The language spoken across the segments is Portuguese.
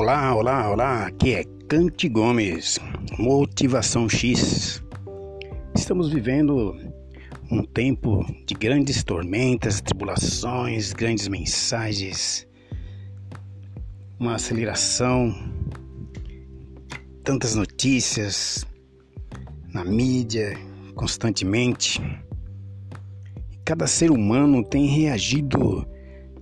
Olá, olá, olá, aqui é Cante Gomes, Motivação X. Estamos vivendo um tempo de grandes tormentas, tribulações, grandes mensagens, uma aceleração, tantas notícias na mídia constantemente. Cada ser humano tem reagido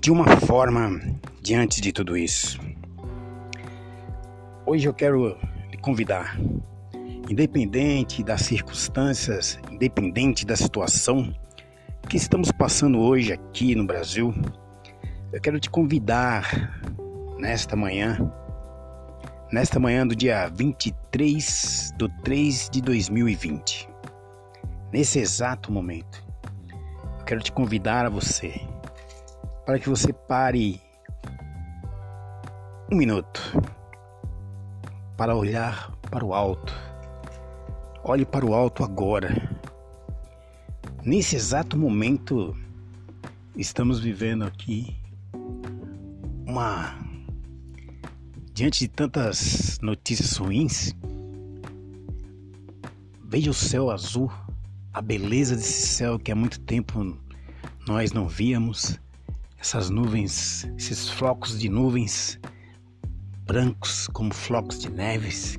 de uma forma diante de tudo isso. Hoje eu quero lhe convidar, independente das circunstâncias, independente da situação que estamos passando hoje aqui no Brasil, eu quero te convidar nesta manhã, nesta manhã do dia 23 de 3 de 2020, nesse exato momento, eu quero te convidar a você para que você pare um minuto para olhar para o alto. Olhe para o alto agora. Nesse exato momento, estamos vivendo aqui uma. Diante de tantas notícias ruins, veja o céu azul, a beleza desse céu que há muito tempo nós não víamos, essas nuvens, esses flocos de nuvens brancos como flocos de neves.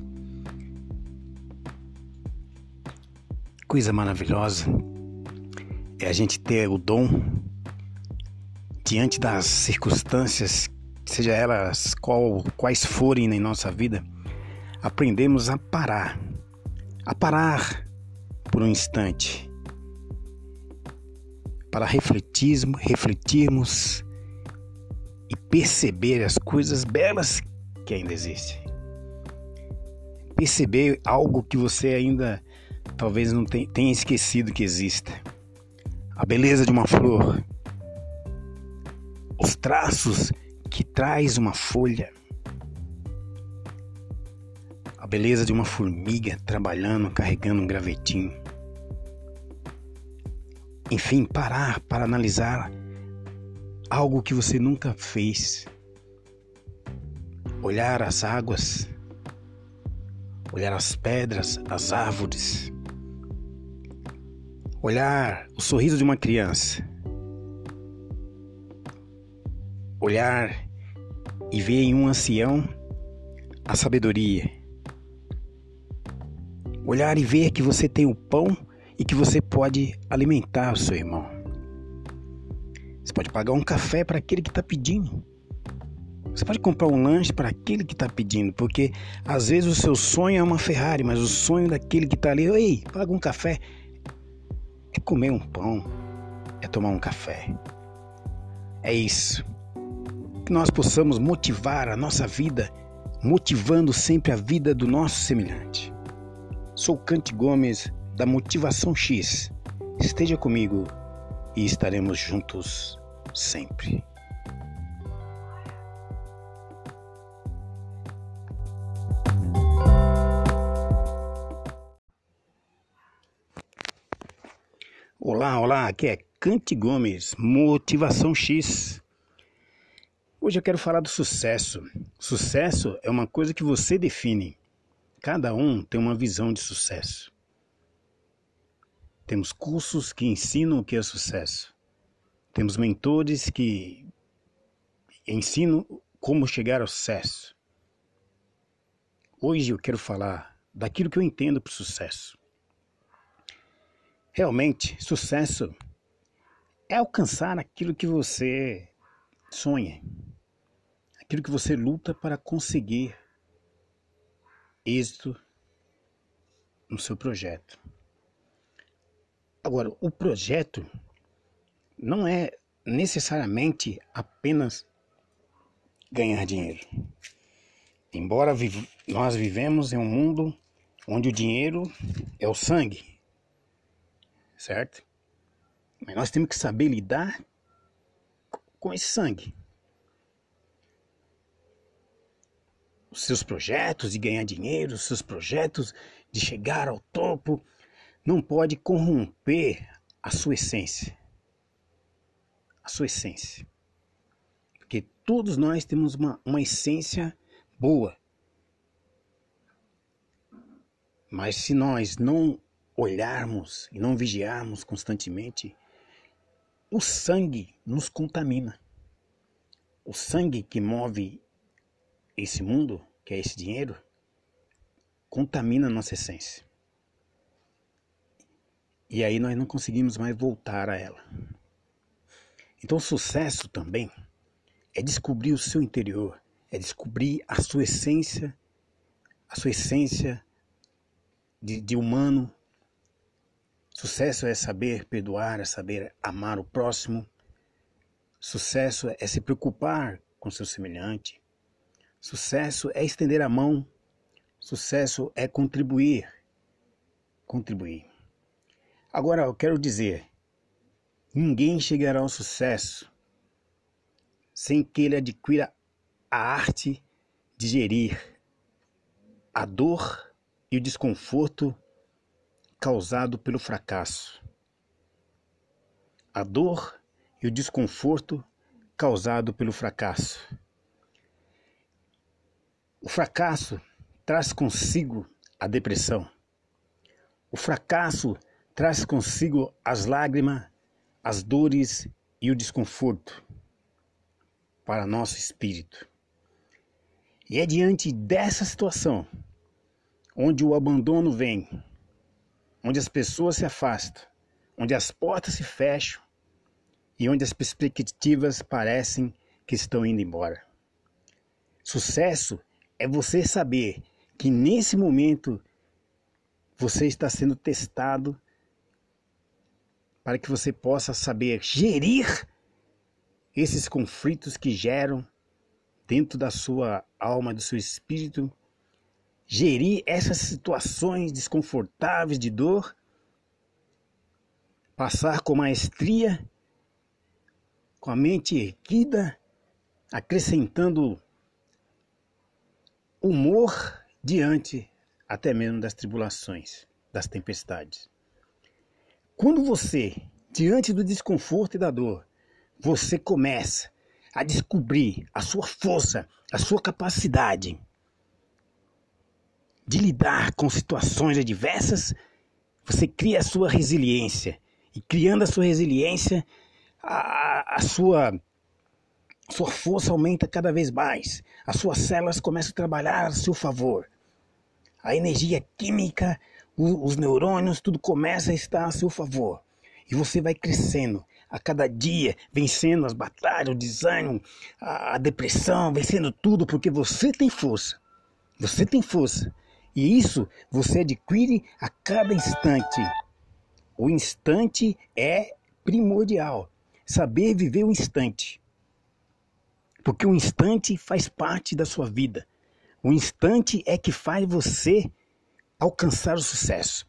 Coisa maravilhosa é a gente ter o dom diante das circunstâncias, seja elas qual, quais forem em nossa vida, aprendemos a parar, a parar por um instante, para refletirmos, refletirmos e perceber as coisas belas que ainda existe. Perceber algo que você ainda talvez não tenha esquecido que exista. A beleza de uma flor, os traços que traz uma folha, a beleza de uma formiga trabalhando, carregando um gravetinho. Enfim, parar para analisar algo que você nunca fez olhar as águas, olhar as pedras, as árvores, olhar o sorriso de uma criança, olhar e ver em um ancião a sabedoria, olhar e ver que você tem o pão e que você pode alimentar o seu irmão. Você pode pagar um café para aquele que está pedindo. Você pode comprar um lanche para aquele que está pedindo, porque às vezes o seu sonho é uma Ferrari, mas o sonho daquele que está ali, ei, paga um café, é comer um pão, é tomar um café. É isso. Que nós possamos motivar a nossa vida, motivando sempre a vida do nosso semelhante. Sou Cante Gomes, da Motivação X. Esteja comigo e estaremos juntos sempre. Olá, olá, aqui é Cante Gomes, Motivação X. Hoje eu quero falar do sucesso. Sucesso é uma coisa que você define. Cada um tem uma visão de sucesso. Temos cursos que ensinam o que é sucesso. Temos mentores que ensinam como chegar ao sucesso. Hoje eu quero falar daquilo que eu entendo por sucesso. Realmente, sucesso é alcançar aquilo que você sonha, aquilo que você luta para conseguir êxito no seu projeto. Agora, o projeto não é necessariamente apenas ganhar dinheiro. Embora nós vivemos em um mundo onde o dinheiro é o sangue, certo? Mas nós temos que saber lidar com esse sangue. Os seus projetos de ganhar dinheiro, os seus projetos de chegar ao topo, não pode corromper a sua essência. A sua essência. Porque todos nós temos uma, uma essência boa. Mas se nós não olharmos e não vigiarmos constantemente, o sangue nos contamina. O sangue que move esse mundo, que é esse dinheiro, contamina a nossa essência. E aí nós não conseguimos mais voltar a ela. Então, o sucesso também é descobrir o seu interior, é descobrir a sua essência, a sua essência de, de humano. Sucesso é saber perdoar, é saber amar o próximo. Sucesso é se preocupar com seu semelhante. Sucesso é estender a mão. Sucesso é contribuir. Contribuir. Agora eu quero dizer, ninguém chegará ao sucesso sem que ele adquira a arte de gerir a dor e o desconforto causado pelo fracasso. A dor e o desconforto causado pelo fracasso. O fracasso traz consigo a depressão. O fracasso traz consigo as lágrimas, as dores e o desconforto para nosso espírito. E é diante dessa situação onde o abandono vem, onde as pessoas se afastam, onde as portas se fecham e onde as perspectivas parecem que estão indo embora. Sucesso é você saber que nesse momento você está sendo testado para que você possa saber gerir esses conflitos que geram dentro da sua alma, do seu espírito gerir essas situações desconfortáveis de dor, passar com maestria, com a mente erguida, acrescentando humor diante até mesmo das tribulações, das tempestades. Quando você, diante do desconforto e da dor, você começa a descobrir a sua força, a sua capacidade, de lidar com situações adversas, você cria a sua resiliência. E criando a sua resiliência, a, a sua, sua força aumenta cada vez mais. As suas células começam a trabalhar a seu favor. A energia química, o, os neurônios, tudo começa a estar a seu favor. E você vai crescendo a cada dia, vencendo as batalhas, o desânimo, a, a depressão, vencendo tudo, porque você tem força. Você tem força. E isso você adquire a cada instante. O instante é primordial. Saber viver o instante. Porque o instante faz parte da sua vida. O instante é que faz você alcançar o sucesso.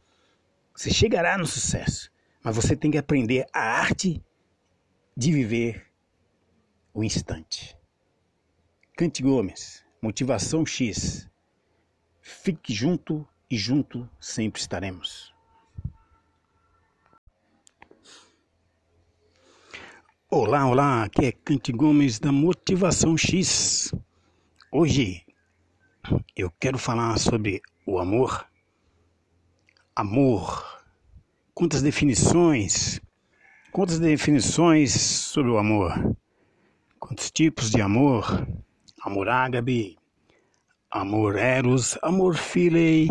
Você chegará no sucesso, mas você tem que aprender a arte de viver o instante. Cante Gomes, Motivação X. Fique junto e junto sempre estaremos. Olá, olá, aqui é Cante Gomes da Motivação X. Hoje eu quero falar sobre o amor. Amor. Quantas definições? Quantas definições sobre o amor? Quantos tipos de amor? Amor ágape, amor eros, amor filei,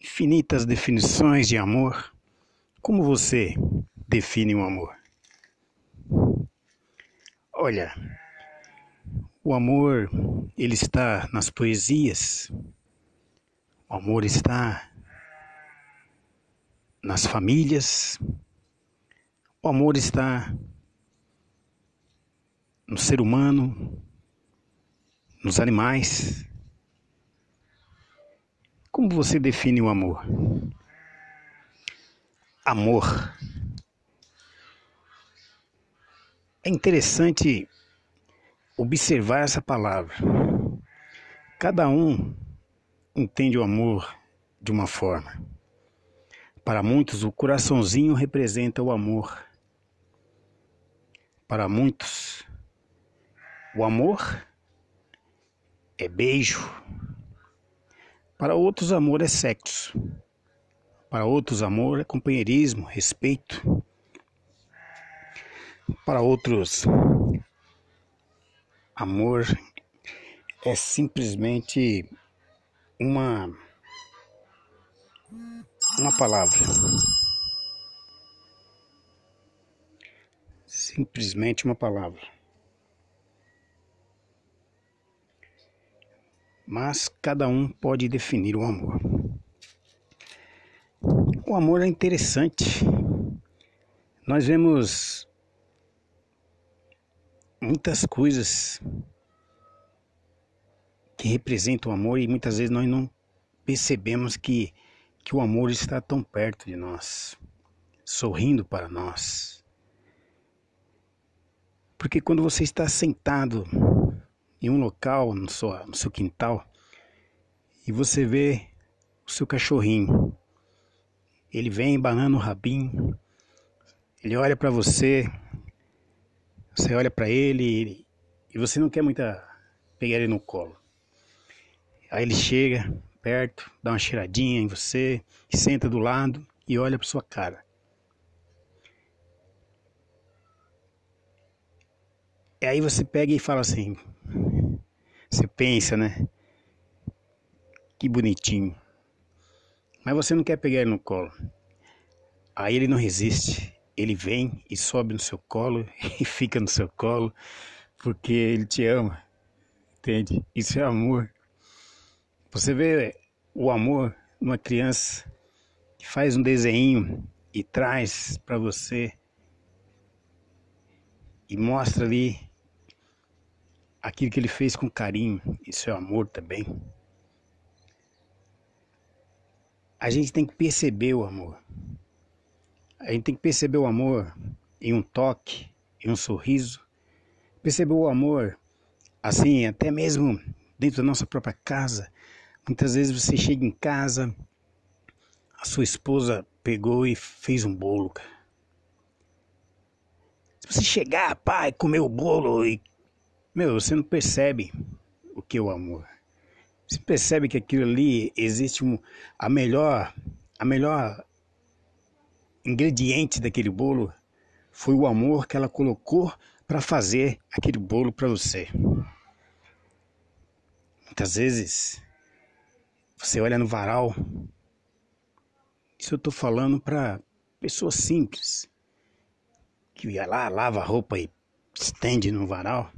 infinitas definições de amor. Como você define o amor? Olha, o amor ele está nas poesias. O amor está nas famílias. O amor está no ser humano, nos animais. Como você define o amor? Amor. É interessante observar essa palavra. Cada um entende o amor de uma forma. Para muitos, o coraçãozinho representa o amor. Para muitos, o amor é beijo. Para outros, amor é sexo. Para outros, amor é companheirismo, respeito. Para outros, amor é simplesmente uma uma palavra. Simplesmente uma palavra. Mas cada um pode definir o amor. O amor é interessante. Nós vemos muitas coisas que representam o amor e muitas vezes nós não percebemos que, que o amor está tão perto de nós, sorrindo para nós. Porque quando você está sentado em um local, no seu, no seu quintal, e você vê o seu cachorrinho, ele vem banando o rabinho, ele olha para você, você olha para ele e você não quer muita pegar ele no colo. Aí ele chega perto, dá uma cheiradinha em você, senta do lado e olha para sua cara. E aí você pega e fala assim, você pensa, né? Que bonitinho. Mas você não quer pegar ele no colo. Aí ele não resiste. Ele vem e sobe no seu colo e fica no seu colo porque ele te ama. Entende? Isso é amor. Você vê o amor numa criança que faz um desenho e traz para você e mostra ali aquilo que ele fez com carinho. Isso é amor também. A gente tem que perceber o amor. A gente tem que perceber o amor em um toque, em um sorriso. Perceber o amor, assim, até mesmo dentro da nossa própria casa, Muitas vezes você chega em casa, a sua esposa pegou e fez um bolo. Se você chegar, pai, comer o bolo e. Meu, você não percebe o que é o amor. Você percebe que aquilo ali existe um, a melhor, a melhor ingrediente daquele bolo foi o amor que ela colocou para fazer aquele bolo para você. Muitas vezes você olha no varal. Isso eu estou falando para pessoas simples. Que ia lá, lava a roupa e estende no varal.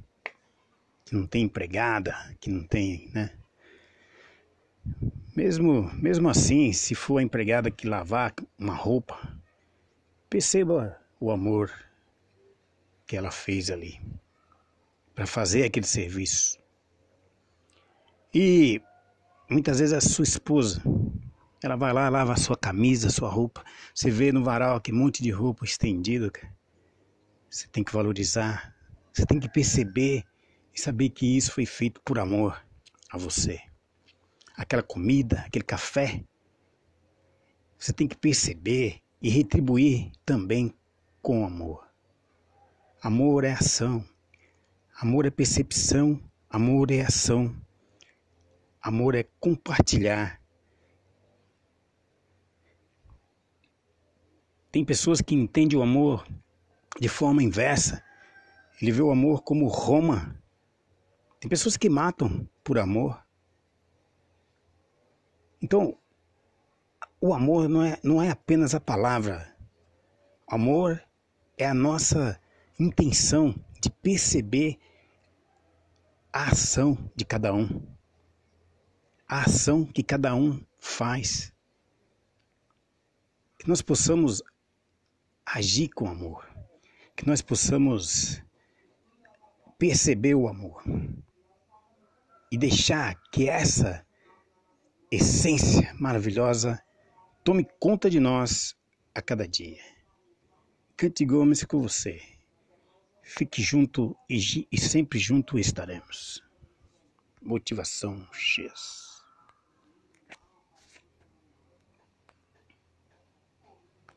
Que não tem empregada, que não tem, né? Mesmo, mesmo assim, se for a empregada que lavar uma roupa, perceba o amor que ela fez ali para fazer aquele serviço. E Muitas vezes a sua esposa, ela vai lá, lava a sua camisa, a sua roupa. Você vê no varal aquele monte de roupa estendida. Você tem que valorizar. Você tem que perceber e saber que isso foi feito por amor a você. Aquela comida, aquele café. Você tem que perceber e retribuir também com amor. Amor é ação. Amor é percepção. Amor é ação. Amor é compartilhar. Tem pessoas que entendem o amor de forma inversa. Ele vê o amor como Roma. Tem pessoas que matam por amor. Então, o amor não é, não é apenas a palavra. Amor é a nossa intenção de perceber a ação de cada um a ação que cada um faz. Que nós possamos agir com amor, que nós possamos perceber o amor e deixar que essa essência maravilhosa tome conta de nós a cada dia. Cante Gomes com você. Fique junto e, e sempre junto estaremos. Motivação X.